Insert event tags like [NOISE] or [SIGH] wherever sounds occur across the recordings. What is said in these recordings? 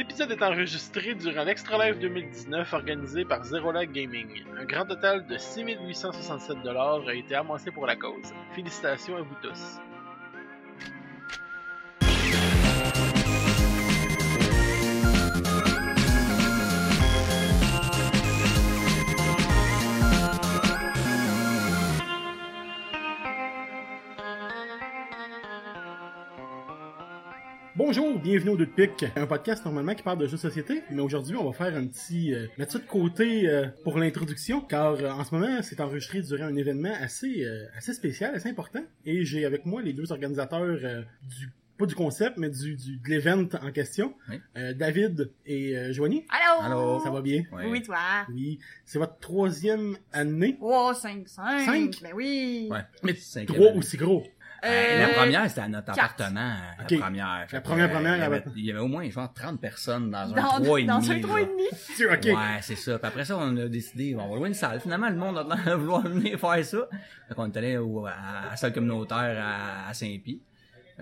L'épisode est enregistré durant l'Extra Live 2019 organisé par Zero Lag Gaming. Un grand total de 6867 a été amassé pour la cause. Félicitations à vous tous. Bonjour, bienvenue au Deux de Pique, un podcast normalement qui parle de jeux de société, mais aujourd'hui on va faire un petit euh, mettre ça de côté euh, pour l'introduction, car euh, en ce moment c'est enregistré durant un événement assez euh, assez spécial, assez important, et j'ai avec moi les deux organisateurs euh, du pas du concept, mais du, du de l'event en question, Oui. Euh, David et euh, Joanie. Allô? Allô? Ça va bien? Ouais. Oui, toi. Oui, c'est votre troisième année, Oh, 5, 5. Cinq? Ben oui. Ouais. mais Cinquième trois aussi gros. Euh, la première, c'était à notre quatre. appartement. La première. Fait La première, euh, première, Il y, avait, elle- il y avait au moins genre 30 personnes dans un dans, 3,5. dans un là. [LAUGHS] 3,5. Ok. Ouais, c'est ça. Puis après ça, on a décidé, on va louer une salle. Finalement, le monde a l'air de vouloir [LAUGHS] venir faire ça. Fait qu'on est allé au- à, à la salle communautaire à, à Saint-Pie.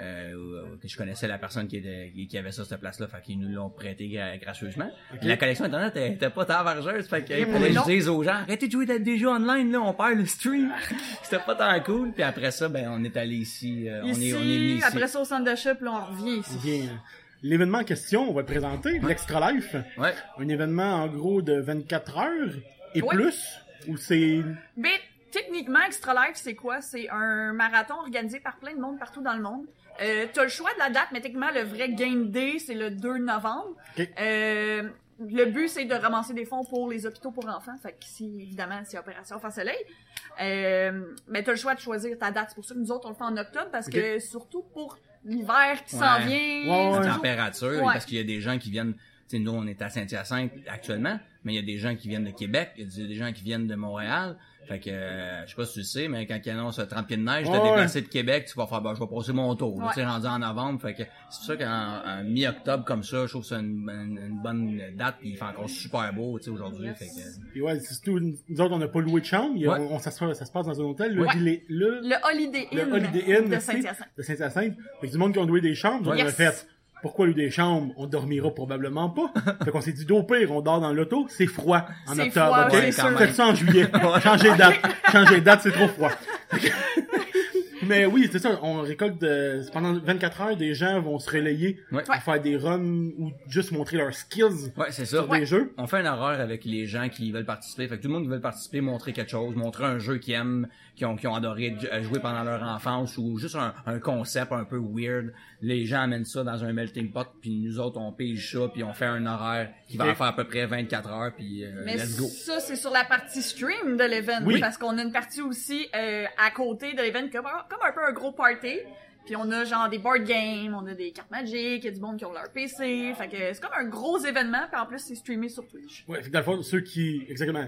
Euh, où- que je connaissais la personne qui, était, qui, qui avait ça cette place-là, fait qu'ils nous l'ont prêté gra- gracieusement. La collection internet était pas tant vargeuse, fait que non. je dise aux gens, arrêtez de jouer à des jeux online, là, on perd le stream. [LAUGHS] C'était pas tant cool. Puis après ça, ben, on est allé ici, euh, on Ici, est, on est venu ici. après ça au centre d'achat, puis là, on revient ici. Bien. L'événement en question, on va le présenter, l'Extra Life. Ouais. Un événement en gros de 24 heures et plus, où c'est... Mais techniquement, Extra Life, c'est quoi? C'est un marathon organisé par plein de monde partout dans le monde. Euh, t'as le choix de la date, mais techniquement, le vrai game day, c'est le 2 novembre. Euh, le but, c'est de ramasser des fonds pour les hôpitaux pour enfants. Fait que si, évidemment, c'est Opération Face Soleil. Euh, mais t'as le choix de choisir ta date. C'est pour ça que nous autres, on le fait en octobre, parce que surtout pour l'hiver qui s'en Ouais. vient. Ouais, c'est ouais. la température, Ouais. parce qu'il y a des gens qui viennent, tu sais, nous, on est à Saint-Hyacinthe actuellement, mais il y a des gens qui viennent de Québec, il y a des gens qui viennent de Montréal. Fait que, euh, je sais pas si tu le sais, mais quand ils annoncent 30 pieds de neige, Ouais, t'as ouais. déplacé de Québec, tu vas faire, ben, je vais passer mon tour. Ouais. Tu sais, rendu en novembre, fait que c'est pour ça qu'en en mi-octobre comme ça, je trouve que c'est une, une- une bonne date, puis il fait encore super beau, tu sais, aujourd'hui. Yes. Fait que, Puis ouais, c'est surtout, nous autres, on n'a pas loué de chambre, il a- Ouais. on, on- ça, se, ça se passe dans un hôtel, le, Ouais. le, le, Le Holiday le Inn, Holiday Inn de tu Saint-Hyacinthe. de Saint-Hyacinthe. Fait que du monde qui ont loué des chambres, on Yes. a fait... Pourquoi louer des chambres? On dormira probablement pas. fait qu'on s'est dit, au pire, on dort dans l'auto, c'est froid en octobre, froid, ok? Faites ça en juillet. Changez de date. Changez de date, c'est trop froid. [LAUGHS] Mais oui, c'est ça, on récolte de, pendant 24 heures, des gens vont se relayer Ouais. pour faire des runs ou juste montrer leurs skills ouais, c'est ça. sur des jeux. On fait un horreur avec les gens qui veulent participer. Fait que tout le monde qui veut participer, montrer quelque chose, montrer un jeu qu'ils aiment, qui ont, qui ont adoré jouer pendant leur enfance ou juste un, un concept un peu weird. Les gens amènent ça dans un melting pot, puis nous autres on pige ça, puis on fait un horaire qui va faire à peu près 24 heures, puis euh, Mais let's go. ça, c'est sur la partie stream de l'event. Oui. Parce qu'on a une partie aussi euh, à côté de l'event comme, comme un peu un gros party. Puis on a genre des board games, on a des cartes magiques, il y a du monde qui ont leur PC. Fait que c'est comme un gros événement, puis en plus c'est streamé sur Twitch. Ouais, fait que dans le fond, ceux qui, exactement,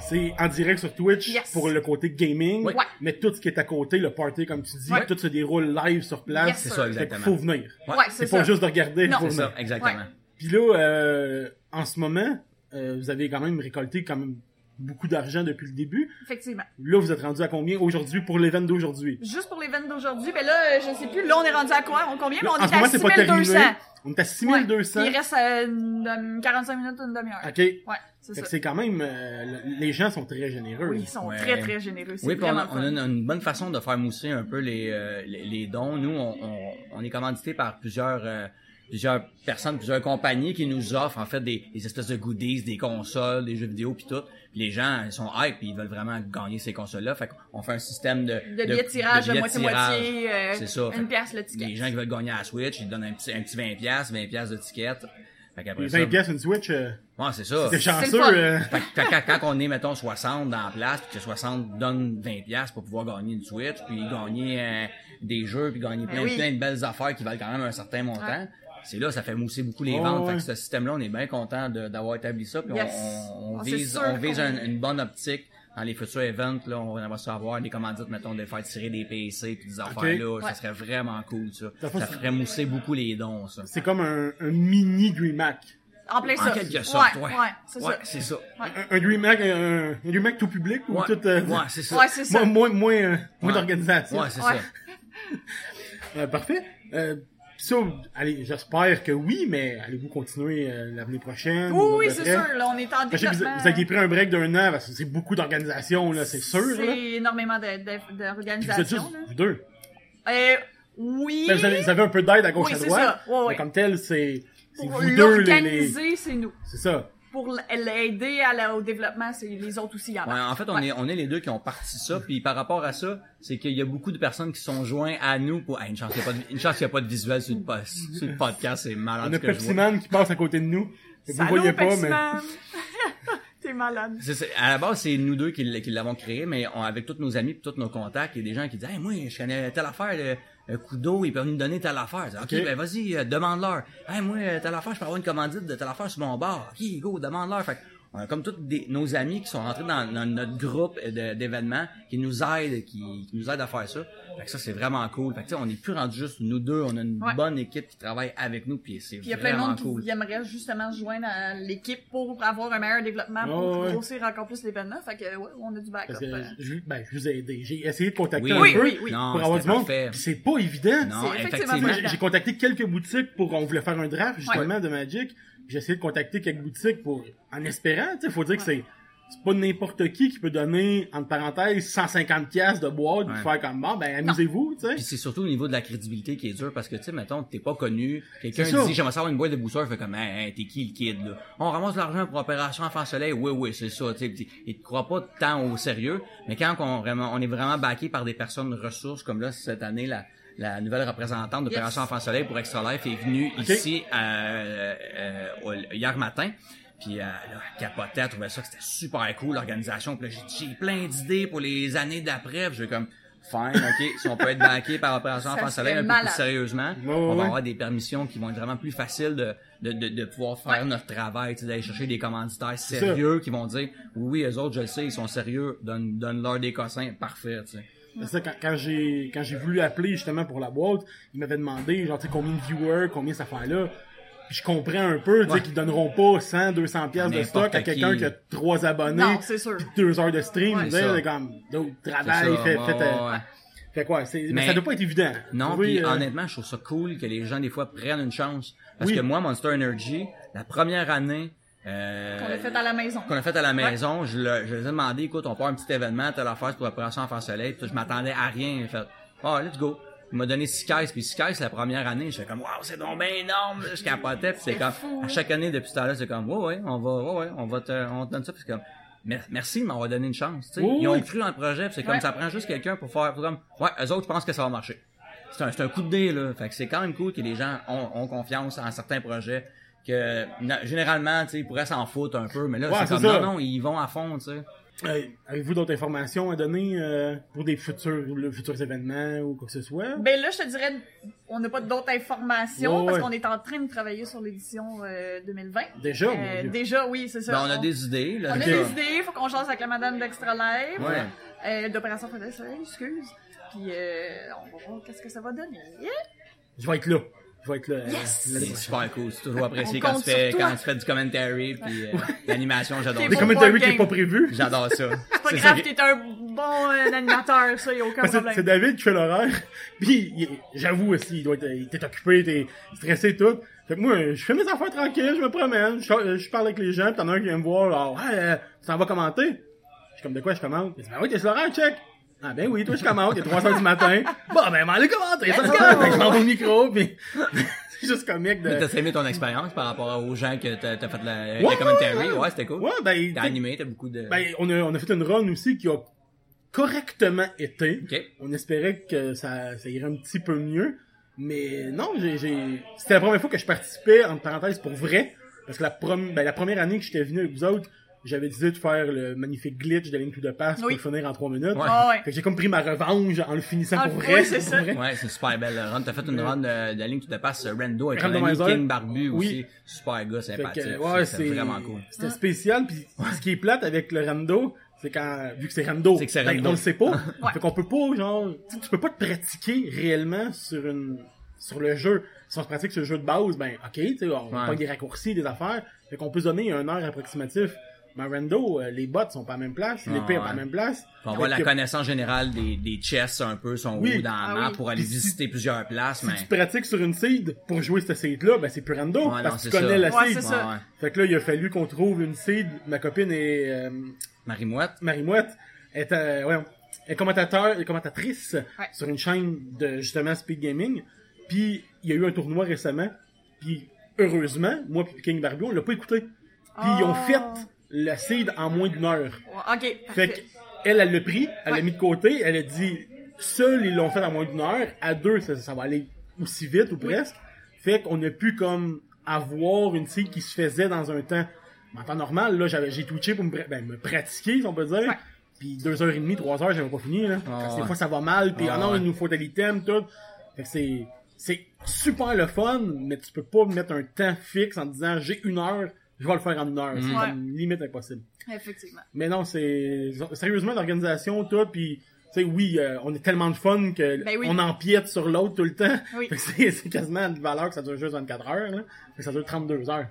c'est en direct sur Twitch Yes. pour le côté gaming, Ouais. mais tout ce qui est à côté, le party, comme tu dis, Ouais. tout se déroule live sur place. Yes, C'est ça, Fait exactement. faut venir. Ouais, c'est pas juste de regarder, Non. faut C'est venir. ça, exactement. Puis là, euh, en ce moment, euh, vous avez quand même récolté quand même beaucoup d'argent depuis le début. Effectivement. Là, vous êtes rendu à combien aujourd'hui pour l'event d'aujourd'hui? Juste pour l'event d'aujourd'hui, ben là, je sais plus, là on est rendu à quoi? On combien? Mais on est moment, à c'est pas terminé. 6200. On est à 6200. Ouais. Il reste euh, une- 45 minutes, une demi-heure. OK. Ouais, c'est Fait que ça. c'est quand même, euh, le- les gens sont très généreux. Oui, ils sont Ouais. très très généreux. Oui, puis on, a, on a une, une bonne façon de faire mousser un peu les, euh, les, les dons. Nous, on, on, on est commandité par plusieurs euh, plusieurs personnes, plusieurs compagnies qui nous offrent en fait des, des espèces de goodies, des consoles, des jeux vidéo puis tout. Puis les gens ils sont hype puis ils veulent vraiment gagner ces consoles-là. Fait qu'on fait un système de de billets de tirage de moitié-moitié, euh, C'est ça. Une pièce le ticket. Les gens qui veulent gagner à la Switch, ils donnent un petit, un petit 20$, 20$ de ticket. Fait qu'après Les ça, 20 pièces une Switch, euh, ouais, c'est ça. c'est chanceux. euh, Fait que quand, quand- on est, mettons, 60 dans la place, puis que 60 donne 20 pièces pour pouvoir gagner une Switch, puis gagner euh, des jeux, puis gagner plein, Ben oui. plein de belles affaires qui valent quand même un certain montant, Ouais. C'est là, ça fait mousser beaucoup les ventes. ouais. Fait que ce système-là, on est bien content de- d'avoir établi ça, puis on- Yes. on, on c'est vise, on vise un- une bonne optique dans les futurs events, là, on va se avoir des commandites, mettons, de faire tirer des PC puis des affaires là, ça serait vraiment cool, ça. Ça ferait mousser beaucoup les dons, ça. c'est comme un, un mini DreamHack. En plein En quelque sorte, ouais. ouais. c'est Ouais, ça. c'est ça. Un, un DreamHack, un, un DreamHack tout public ou Ouais, tout, euh, ouais, c'est ça. Ouais, c'est ça. moins, moins, moins, euh, moins Ouais. d'organisation. Ouais, c'est Ouais. ça. Euh, parfait. Euh, ça, allez, j'espère que oui, mais allez-vous continuer euh, l'année prochaine? Oui, ou oui, c'est sûr. Là, on est en Je sais que vous, aviez pris un break d'un an, parce que c'est beaucoup d'organisations, là, c'est sûr. C'est énormément de- de- Puis vous êtes d'organisations. juste là. vous deux. Euh, oui. Ben, vous, avez, vous avez un peu d'aide à gauche Oui, à droite. ça. Ouais, ouais. Mais comme tel, c'est, vous deux, les, les... l'organiser, c'est nous. C'est ça. Pour l'aider à la- au développement, c'est les autres aussi. en Ouais, en fait, on Ouais. est on est les deux qui ont parti ça, puis par rapport à ça, c'est qu'il y a beaucoup de personnes qui sont joints à nous pour Ah, une chance qu'il n'y a pas de une chance qu'il y a pas de visuel sur le, po- sur le podcast, c'est malade On ce a Pepsi. Man qui passe à côté de nous. Vous Salut, voyez pas, mais... Man. [LAUGHS] T'es malade. À la base, c'est nous deux qui, l'avons créé, mais on- avec tous nos amis et tous nos contacts, il y a des gens qui disent hey, moi, je connais telle affaire, le coup d'eau, ils peuvent nous donner telle affaire. Ok, Ok. ben vas-y, euh, demande-leur. Hey, moi, euh, telle affaire, je peux avoir une commandite de telle affaire sur mon bar. Ok, go, demande-leur. Fait que on a comme tous des- nos amis qui sont rentrés dans, dans notre groupe d'événements, qui nous aident, qui, qui nous aident à faire ça. Fait que ça, c'est vraiment cool. Fait que on n'est plus rendu juste nous deux, on a une Ouais. bonne équipe qui travaille avec nous, puis c'est Puis il y a plein de vraiment monde cool. qui aimerait justement se joindre à l'équipe pour avoir un meilleur développement, pour Ouais, ouais. grossir encore plus l'événement. Fait que, ouais, on a du backup. Euh. je, ben, je vous ai aidé. J'ai essayé de contacter Oui, un Oui, peu oui, oui. Non, pour avoir du monde. c'est pas évident. Non, effectivement j'ai j'ai contacté quelques boutiques pour, on voulait faire un draft, justement, Ouais. de Magic. J'ai essayé de contacter quelques boutiques pour, en espérant, tu sais, faut dire que c'est, c'est pas n'importe qui qui peut donner, entre parenthèses, 150 pièces de boîte Ouais. pour faire comme, bon, ben, amusez-vous, tu sais. Puis c'est surtout au niveau de la crédibilité qui est dur parce que tu sais mettons t'es pas connu, quelqu'un dit j'aimerais savoir une boîte de bousseurs, fait comme hey, t'es qui le kid là? On ramasse de l'argent pour opération enfant soleil, oui oui c'est ça, tu sais, puis il te croit pas tant au sérieux, mais quand on vraiment on est vraiment backé par des personnes ressources comme là cette année la la nouvelle représentante d'Opération Yes. Enfant Soleil pour Extra Life est venue ici euh, euh, hier matin. Puis euh, là, elle capotait, elle trouvait ça que c'était super cool l'organisation. Puis là, j'ai plein d'idées pour les années d'après. Puis j'ai comme fine, ok, si on peut être backé par Opération Enfant Soleil un peu plus sérieusement, on va avoir des permissions qui vont être vraiment plus faciles de, de, de, de pouvoir faire Ouais. notre travail, tu sais, d'aller chercher des commanditaires sérieux qui vont dire oui, oui, eux autres, je le sais, ils sont sérieux, donne, donne-leur des cossins, parfait, tu sais. C'est ça, quand, quand j'ai, quand j'ai voulu appeler justement pour la boîte, ils m'avaient demandé, genre, tu sais, combien de viewers, combien cette affaire-là. Puis je comprends un peu, tu sais, Ouais. qu'ils donneront pas 100, 200 pièces de stock à quelqu'un qui. qui a trois abonnés. Non, c'est sûr. puis deux heures de stream, Ouais. C'est ça. c'est comme, d'autres C'est travail, ça, fait, ouais, fait, euh, fait quoi, c'est, mais, Mais- ça doit pas être évident. Non, puis euh, honnêtement, je trouve ça cool que les gens des fois prennent une chance. Parce Oui. que moi, Monster Energy, la première année euh, Qu'on a fait à la maison. qu'on a fait à la maison, je, le- je les ai demandé, écoute, on part un petit événement, telle affaire c'est pour l'opération Enfant Soleil, puis je m'attendais à rien. J'ai fait, oh, let's go. Il m'a donné 6 caisses, puis 6 caisses la première année, j'étais comme, waouh, c'est donc bien énorme, je capotais, puis c'est comme, fou, à hein. chaque année depuis ce temps-là, c'est comme, ouais, ouais, on va, ouais, ouais, on va te, on te donne ça, puis c'est comme, mer- merci de m'avoir donné une chance, Ils ont cru dans le projet, puis c'est comme, Ouais. ça prend juste quelqu'un pour faire, pour comme, ouais, eux autres, je pense que ça va marcher. C'est un, un coup de dé, là. Fait que c'est quand même cool que les gens ont, ont confiance en certains projets que na- généralement, tu sais, ils pourraient s'en foutre un peu, mais là, Ouais, c'est comme ça. non, non, ils vont à fond, tu sais. euh, avez-vous d'autres informations à donner euh, pour des futurs, le- futurs événements ou quoi que ce soit? Ben là, je te dirais, on n'a pas d'autres informations Ouais, parce ouais. qu'on est en train de travailler sur l'édition euh, 2020. Déjà, Euh, mon Dieu. déjà, oui, c'est ça. Ben, on a des idées, là. on a des idées, faut qu'on change avec la madame d'Extra Live, Ouais. euh, d'Opération Soleil, excuse. Puis euh, on va voir qu'est-ce que ça va donner. Je vais être là. Je vais être là. euh, Yes! l'année C'est super cool. C'est toujours apprécié On quand tu fais, quand tu fais du commentary puis euh, [LAUGHS] l'animation, j'adore T'es Des ça. bon. commentaires qui n'est pas prévu. J'adore ça. [LAUGHS] C'est pas C'est grave, t'es un bon euh, animateur, ça, y a aucun problème. c'est David qui fait l'horaire. [LAUGHS] Puis il- j'avoue aussi, il doit être, il est occupé, t'es stressé et tout. Fait que moi, je fais mes affaires tranquilles, je me promène, je, je parle avec les gens, pis t'en as un qui vient me voir, genre, ouais, euh, tu t'en vas commenter? Je suis comme, de quoi je commente? Il dit, ben oui, t'es sur l'horaire, check. Ah ben oui, toi je commente, il est 3 heures du matin. Bon, ben, m'en aller commenter, ça je m'en vais au micro, pis [LAUGHS] c'est juste comique de... Mais T'as aimé ton expérience par rapport aux gens que t'as t'as fait le, Ouais, commentary? ouais. Ouais, c'était cool. Ouais, ben, T'as animé, t'as beaucoup de... ben, on a, on a fait une run aussi qui a correctement été. ok. On espérait que ça, ça irait un petit peu mieux. Mais non, j'ai, j'ai... c'était la première fois que je participais, entre parenthèses, pour vrai. Parce que la, prom... ben, la première année que j'étais venu avec vous autres, j'avais décidé de faire le magnifique glitch de Link to the Past Oui. pour le finir en 3 minutes. Ouais. Ah ouais. Fait que j'ai comme pris ma revanche en le finissant Ah, pour oui, vrai. c'est ça. vrai. Ouais, c'est super belle run. T'as fait une run de, de la ligne qui te passe Rendo avec ami. King Barbu Oui. aussi. Super gars, sympathique. que, ouais, c'est vraiment cool. C'était spécial. Puis ce qui est plate avec le rando, c'est quand vu que c'est rando, C'est que c'est rando. on le sait pas. [LAUGHS] Ouais. Fait qu'on peut pas genre, tu sais, tu peux pas te pratiquer réellement sur une sur le jeu. Si on se pratique sur le jeu de base, ben ok, tu sais, on Ouais. pas des raccourcis, des affaires. Fait qu'on peut se donner un heure approximatif Mais Rando, euh, les bottes sont pas à la même place, Ah, l'épée est pas à la même place. On voit la Fait que connaissance générale des, des chests un peu, sont Oui. où dans la Ah map oui. pour aller si- visiter plusieurs places, Si mais... tu pratiques sur une seed pour jouer cette seed-là, ben c'est plus Rando, Ouais, non, parce que tu connais ça. la Ouais, seed. ça. Ouais. Fait que là, il a fallu qu'on trouve une seed. Ma copine est euh, Marie-Mouette. Marie-Mouette, est, euh, ouais, est commentateur, est commentatrice Ouais. sur une chaîne de justement Speed Gaming. Puis il y a eu un tournoi récemment. Puis heureusement, moi puis King Barbie, on l'a pas écouté. Puis ils ont Oh. fait la seed en moins d'une heure. Ok, Fait parfait. que elle, elle l'a pris, elle l'a mis de côté, elle a dit seul ils l'ont fait en moins d'une heure, à deux ça, ça va aller aussi vite ou presque. Fait qu'on a pu comme avoir une seed qui se faisait dans un temps. En temps normal, là, j'avais, j'ai twitché pour me, pra- ben, me pratiquer, si on peut dire. Ouais. Puis deux heures et demie, trois heures, j'avais pas fini, là. Ah, Parce que des fois, ça va mal, puis Ah, ah non, ouais. il nous faut tel item, tout. Fait que c'est, c'est super le fun, mais tu peux pas mettre un temps fixe en disant, j'ai une heure, je vais le faire en une heure. C'est comme limite impossible. Effectivement. Mais non, c'est sérieusement l'organisation, toi, puis tu sais, oui, euh, on est tellement de fun que Ben oui. on empiète sur l'autre tout le temps. Oui. [LAUGHS] Fait que c'est quasiment de valeur que ça dure juste 24 heures, là. Fait que ça dure 32 heures.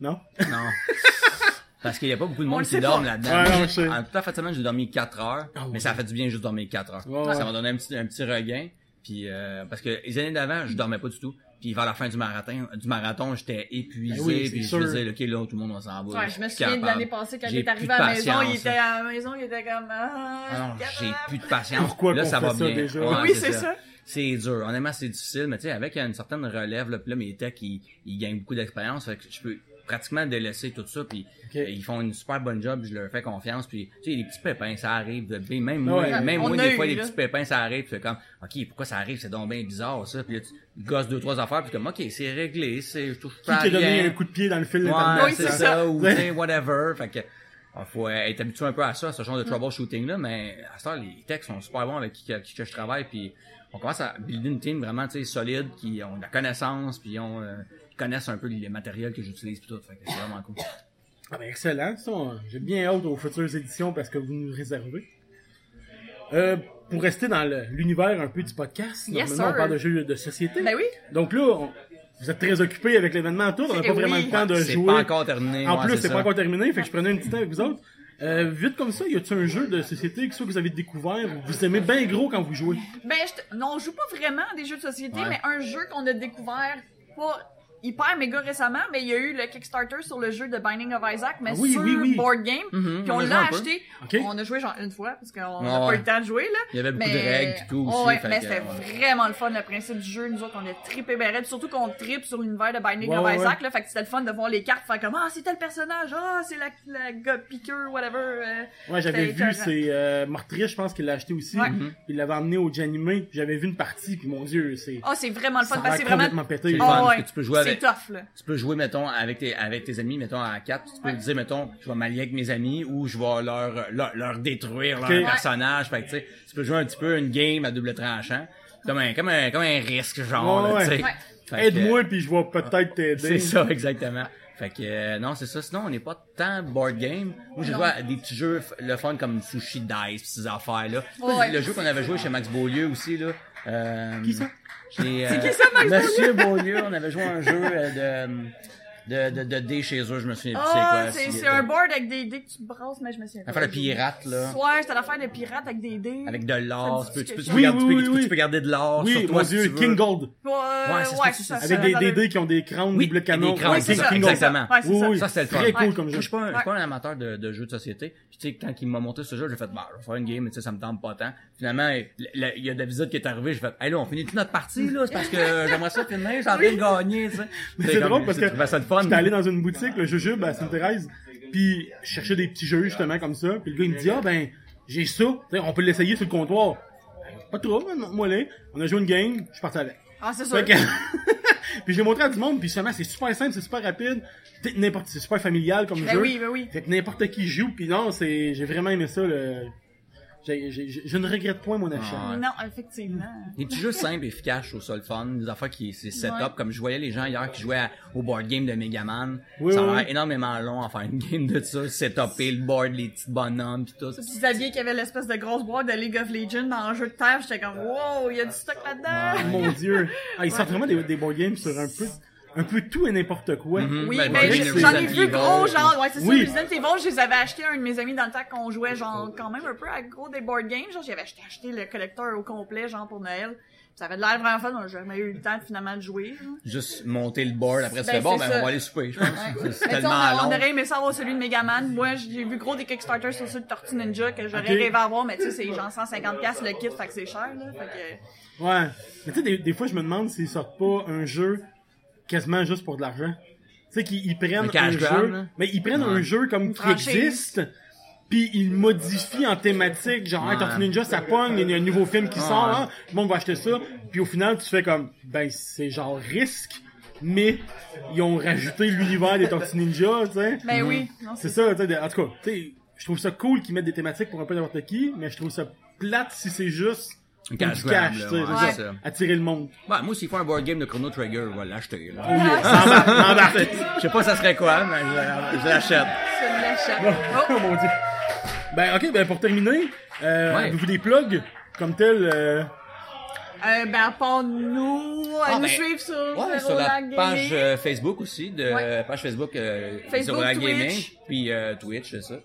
Non? Non. [LAUGHS] Parce qu'il y a pas beaucoup de On monde qui sait dorme pas. là-dedans. Ouais, non, je sais. en fin de semaine, j'ai dormi 4 heures, Ah, mais ouais. ça a fait du bien juste dormir 4 heures. Ouais, Ça ouais. m'a donné un petit, un petit regain. Puis euh, parce que les années d'avant, je dormais pas du tout. Puis vers la fin du marathon, du marathon, j'étais épuisé. Ben oui, puis je sûr. me disais, ok, là, tout le monde on s'en va. Ouais, je me souviens de l'année passée quand il J'ai est plus arrivé de à la maison, patience, il était à la maison, il était comme ah, Ah non, je j'ai capable. plus de patience. Pourquoi là, ça fait va ça bien. déjà? Ouais, Oui, c'est ça. C'est dur. Honnêtement, c'est difficile, mais tu sais, avec une certaine relève, là, puis là, mes techs, ils, ils gagnent beaucoup d'expérience, fait que je peux pratiquement délaisser tout ça, puis euh, ils font une super bonne job, je leur fais confiance, puis tu sais, les petits pépins, ça arrive, de, même moi, Ouais, même moi, des eu, fois, les petits pépins, ça arrive, puis c'est comme, ok, pourquoi ça arrive, c'est donc bien bizarre, ça, puis là, tu gosses deux, trois affaires, puis comme, ok, c'est réglé, c'est, je touche pas à t'a donné rien. un coup de pied dans le fil Ouais? Oui, c'est c'est ça, ça. ou Ouais. tu sais, whatever. Fait que, il faut être habitué un peu à ça, à ce genre de troubleshooting là, mais à ce temps, les techs sont super bons avec qui, que- qui que je travaille, puis on commence à builder une team vraiment, tu sais, solide, qui ont de la connaissance, puis ont, euh, connaissent un peu les matériels que j'utilise, tout. Fait que c'est vraiment cool. Ah ben excellent, ça, j'ai bien hâte aux futures éditions parce que vous nous réservez. Euh, pour rester dans le- l'univers un peu du podcast, Yes, normalement on sir. parle de jeux de société. Ben oui. Donc là, on- vous êtes très occupés avec l'événement tout, on n'a Eh pas vraiment oui. le temps de C'est jouer. pas encore terminé. En ouais, plus, c'est ça. pas encore terminé, fait que je prenais une petite temps avec vous autres. Euh, vite comme ça, y a-t-il un jeu de société que soit que vous avez découvert ou vous aimez bien gros quand vous jouez? Ben, je te- non, on joue pas vraiment à des jeux de société, Ouais. mais un jeu qu'on a découvert pas hyper méga récemment, mais il y a eu le Kickstarter sur le jeu de Binding of Isaac, mais Ah oui, sur oui, oui. board game. Mhm, Puis on l'a acheté. Ok. On a joué genre une fois parce qu'on n'a pas ouais. eu le temps de jouer là. Il y avait beaucoup mais... de règles, tout aussi. Ouais, mais c'était ouais. vraiment le fun le principe du jeu. Nous autres, on a trippé raide, surtout qu'on trippe sur l'univers de Binding Ouais, of ouais, Isaac ouais. là, fait que c'était le fun de voir les cartes faire comme ah c'est tel personnage, ah c'est la, la gars piqueur whatever. euh. Ouais, j'avais vu, c'est euh, je pense qu'il l'a acheté aussi. Ouais. Mhm. Il l'avait emmené au Janimé, j'avais vu une partie, puis mon dieu, c'est... Ah c'est vraiment le fun parce que c'est vraiment complètement pété. Ah parce ouais. que tu peux jouer C'est tough là. Tu peux jouer, mettons, avec tes, avec tes amis, mettons, à quatre. Tu peux Ouais. dire, mettons, je vais m'allier avec mes amis ou je vais leur, leur, leur détruire leur Ouais. personnage. Fait que, tu sais, tu peux jouer un petit peu une game à double tranchant. Comme un, comme un, comme un risque, genre, Ouais, là, tu sais. Ouais. Fait que, Aide-moi, puis je vais peut-être t'aider. [LAUGHS] C'est ça, exactement. Fait que, euh, non, c'est ça. Sinon, on n'est pas tant board game. Moi, j'ai Non. joué à des petits jeux, le fun comme Sushi Dice, pis ces affaires-là. Ouais. Le jeu qu'on avait joué chez Max Beaulieu aussi, là. Euh, Qui ça? C'est euh, qui ça, Max Monsieur Beaulieu, on avait joué à un jeu euh, de, de, de, de dés chez eux, je me souviens plus c'est Ah, quoi. c'est si- c'est un board avec des dés que tu brasses, mais je me souviens pas. L'affaire de pirate, là. Ouais, c'était l'affaire de pirate avec des dés. Avec de l'or, tu tu tu Oui, tu peux- oui, tu peux- oui. tu peux garder de l'or Oui, sur mon toi si dieu, tu veux. King Gold. Ouais, Ouais, ouais, c'est ça, ça. Avec ça des, des dés qui ont des crowns, Oui, double canon. des Ouais, c'est King ça, King Gold. exactement. Ouais, c'est Oui, ça. fun. Très cool comme jeu. je suis pas, un- je suis Ouais. pas un amateur de, jeux de société. Puis, tu sais, quand ils m'ont montré ce jeu, j'ai fait, bah, je vais faire une game, mais tu sais, ça me tente pas tant. Finalement, il il y a de la visite qui est arrivée, j'ai fait, hey, là, on finit toute notre partie, là, c'est parce que j'aimerais ça finir, j'ai envie de gagner, tu sais. c'est drôle parce que fun. J'étais allé dans une boutique, le Jujube à Sainte-Thérèse, puis je cherchais des petits jeux justement comme ça, puis le gars il me dit ah ben j'ai ça, Tu sais, on peut l'essayer sur le comptoir. Ben, Pas trop, moi là. On a joué une game, je suis parti avec. Ah, c'est sûr. Que- [LAUGHS] puis je l'ai montré à du monde, puis justement c'est super simple, c'est super rapide, n'importe, c'est super familial comme Ben jeu. oui, ben oui. Fait que n'importe qui joue, puis non, c'est, j'ai vraiment aimé ça. Le... J'ai- j'ai- j'ai- je ne regrette point mon achat. Ah, ouais. Non, effectivement. [LAUGHS] Des petits jeux simples, efficaces, je trouve ça le fun? Des affaires qui, c'est setup. Ouais. Comme je voyais les gens hier qui jouaient à- au board game de Megaman. Oui, ça a l'air oui. énormément long à faire une game de ça. Setupper le board, les petits bonhommes pis tout. Puis Xavier qui avait l'espèce de grosse boîte de League of Legends dans un jeu de terre, j'étais comme wow, il y a du stock là-dedans. Mon dieu. [LAUGHS] Ah, ils sortent vraiment des, des board games sur un peu, un peu tout et n'importe quoi. Mhm. Oui, Ben, mais c'est j'en ai vu gros, genre, ouais, c'est Oui. ça, Resident Evil, je les avais achetés à un de mes amis dans le temps qu'on jouait, genre, quand même un peu à gros des board games, genre, j'avais acheté, acheté le collecteur au complet, genre, pour Noël. Ça avait de l'air vraiment fun, on n'a jamais eu le temps finalement de jouer. Juste monter le board, après Ben, fais bon, c'est ben on va aller souper, je pense. Ouais. C'est tellement on, on aurait aimé ça avoir celui de Megaman. Moi, j'ai vu gros des Kickstarter sur ceux de Tortue Ninja que j'aurais rêvé avoir, mais tu sais, c'est genre 150$ piastres le kit, fait que c'est cher, là. Fait que, Ouais. Mais tu sais, des, des fois, je me demande s'ils sortent pas un jeu quasiment juste pour de l'argent. Tu sais, qu'ils ils prennent Un jeu, grab, mais ils prennent un jeu comme qui existe, puis ils modifient en thématique. Genre, Ouais. hey, Tortue Ninja, ça pogne, il y a un nouveau film qui Ouais. sort, hein, tout le monde va acheter ça. Puis au final, tu fais comme, ben, c'est genre risque, mais ils ont rajouté l'univers des Tortues Ninja, tu sais. ben oui. Non, C'est ça, tu sais, en tout cas, tu sais, je trouve ça cool qu'ils mettent des thématiques pour un peu n'importe qui, mais je trouve ça plate si c'est juste Cash du grab, cash, là, ouais, ça. Attirer le monde. Ouais, moi, s'il faut un board game de Chrono Trigger, je vais l'acheter. là. [LAUGHS] Oui, embarque, embarque. Je sais pas ça serait quoi, mais je, je l'achète. C'est de l'achat. Oh, mon dieu. Ben, ok, ben, pour terminer, euh, Ouais. avez-vous des plugs comme tel, euh, Euh, ben, part nous, à Ah, nous ben, suivre sur, Ouais, Zero sur la page euh, Facebook aussi, de Ouais. page Facebook, euh, Facebook, Twitch. Gaming, puis euh, Twitch, c'est ça,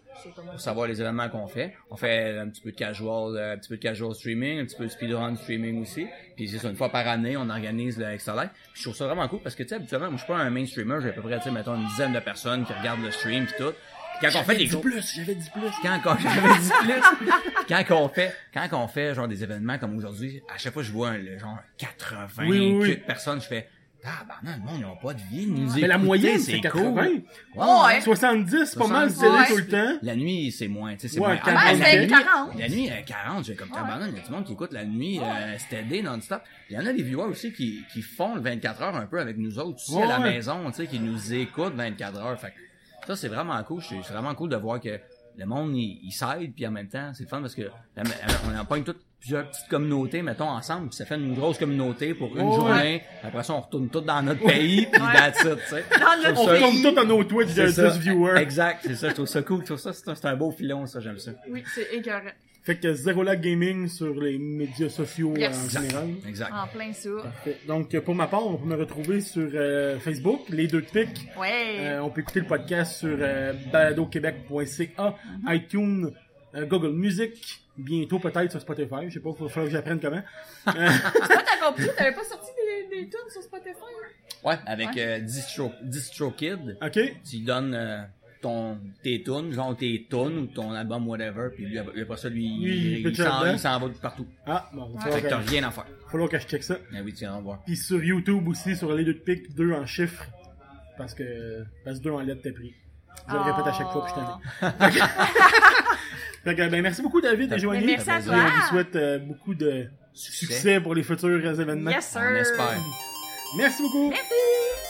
pour savoir les événements qu'on fait. On fait un petit peu de casual, euh, un petit peu de casual streaming, un petit peu de speedrun streaming aussi. Puis c'est ça, une fois par année, on organise le Extra Life. Puis je trouve ça vraiment cool parce que tu sais, habituellement, moi je suis pas un main streamer, j'ai à peu près, tu sais, mettons une dizaine de personnes qui regardent le stream puis tout. Quand on fait des gros plus, j'avais dit plus. quand on, [LAUGHS] j'avais dit plus. quand on fait, quand on fait genre des événements comme aujourd'hui, à chaque fois que je vois un, le genre 80 Oui, oui, personnes, je fais, ah, ben non, le monde, ils ont pas de vie, ils nous Mais la moyenne, c'est 80. Ouais, Ouais. 70, c'est pas mal 70. télé Ouais. tout le temps. La nuit, c'est moins, tu sais, c'est Ouais, moins. quand Ah, même, la c'est nuit- 40. La nuit, euh, 40, j'ai comme tabarnak, il y a du monde qui écoute la nuit, euh, stédé non-stop. Il y en a des viewers aussi qui, qui font le 24 heures un peu avec nous autres aussi Ouais, à la ouais. maison, tu sais, qui nous écoutent 24 heures. Fait que ça, c'est vraiment cool. C'est vraiment cool de voir que le monde, il, il s'aide, puis en même temps, c'est le fun parce que la- on en pogne toutes plusieurs petites communautés, mettons, ensemble, puis ça fait une grosse communauté pour une journée. Après ça, on retourne tous dans notre pays, puis that's it, tu sais. Dans notre On retourne tout à nos Twitch de C'est ça. 10 viewers. Exact, c'est ça, je trouve ça cool. Je trouve ça, c'est un, c'est un beau filon, ça, j'aime ça. Oui, c'est écœurant. Fait que Zero Lag Gaming sur les médias sociaux Yes. en général. Exact. En plein ça. Parfait. Donc, pour ma part, on peut me retrouver sur euh, Facebook, les deux de pique. Ouais. Euh, on peut écouter le podcast sur euh, baladoquebec.ca, iTunes, euh, Google Music, bientôt peut-être sur Spotify. Je sais pas, il va falloir que j'apprenne comment. Toi, t'as compris, t'avais pas sorti des, des tunes sur Spotify? hein? Ouais, avec euh, Distro, Distro Kid, ok. tu donnes euh, ton, tes tunes, genre tes tunes ou ton album, whatever, puis lui, après ça, lui, Lui, il il, peut il te s'en dedans. il s'en va de partout. Ah, bon, va Fait falloir que t'as que, rien à faire. falloir que je check ça. Mais oui. Puis sur YouTube aussi, sur les deux de pique, deux en chiffres. Parce que, parce que deux en lettres t'es pris. Je le répète à chaque fois, puis je t'en ai. [LAUGHS] Fait que, ben, merci beaucoup, David et Joanie. merci à Et toi. on vous souhaite euh, beaucoup de succès pour les futurs événements. Yes, sir. On espère. Merci beaucoup. Merci.